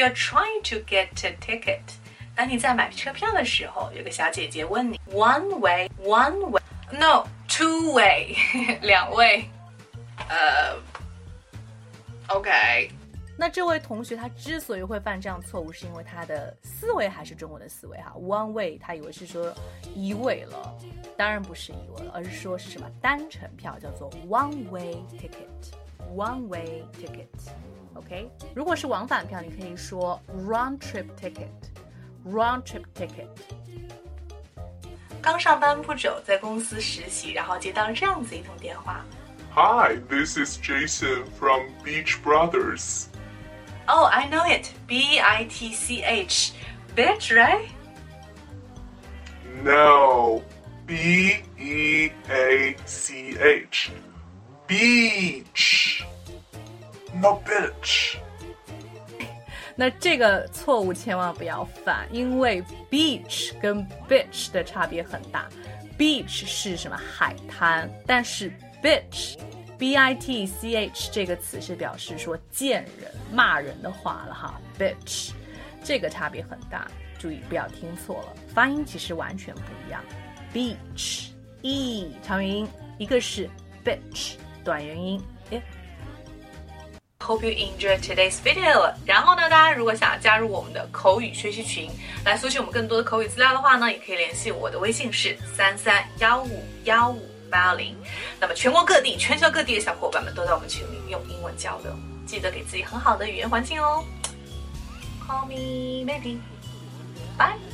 you're trying to get a ticket，当你在买车票的时候，有个小姐姐问你 one way one way no two way 两位，呃，OK。那这位同学他之所以会犯这样错误，是因为他的思维还是中文的思维哈，one way 他以为是说一位了，当然不是一位了，而是说是什么单程票叫做 one way ticket ticket，one way ticket，OK？如果是往返票，你可以说 round trip ticket，round trip ticket。刚上班不久，在公司实习，然后接到这样子一通电话。 Hi, this is Jason from Beach Brothers. Oh, I know it. B I T C H. Bitch, right? No, B E A C H. Beach. No bitch. 那这个错误千万不要犯，因为 beach 跟 bitch 的差别很大。beach 是什么海滩，但是 bitch。B I T C H 这个词是表示说贱人、骂人的话了哈，bitch，这个差别很大，注意不要听错了，发音其实完全不一样。beach e 长元音，一个是 bitch 短元音，Hope you enjoy today's video。然后呢，大家如果想要加入我们的口语学习群，来索取我们更多的口语资料的话呢，也可以联系我的微信是三三幺五幺五八零。那么全国各地、全球各地的小伙伴们都在我们群里用英文交流，记得给自己很好的语言环境哦。Call me maybe. Bye.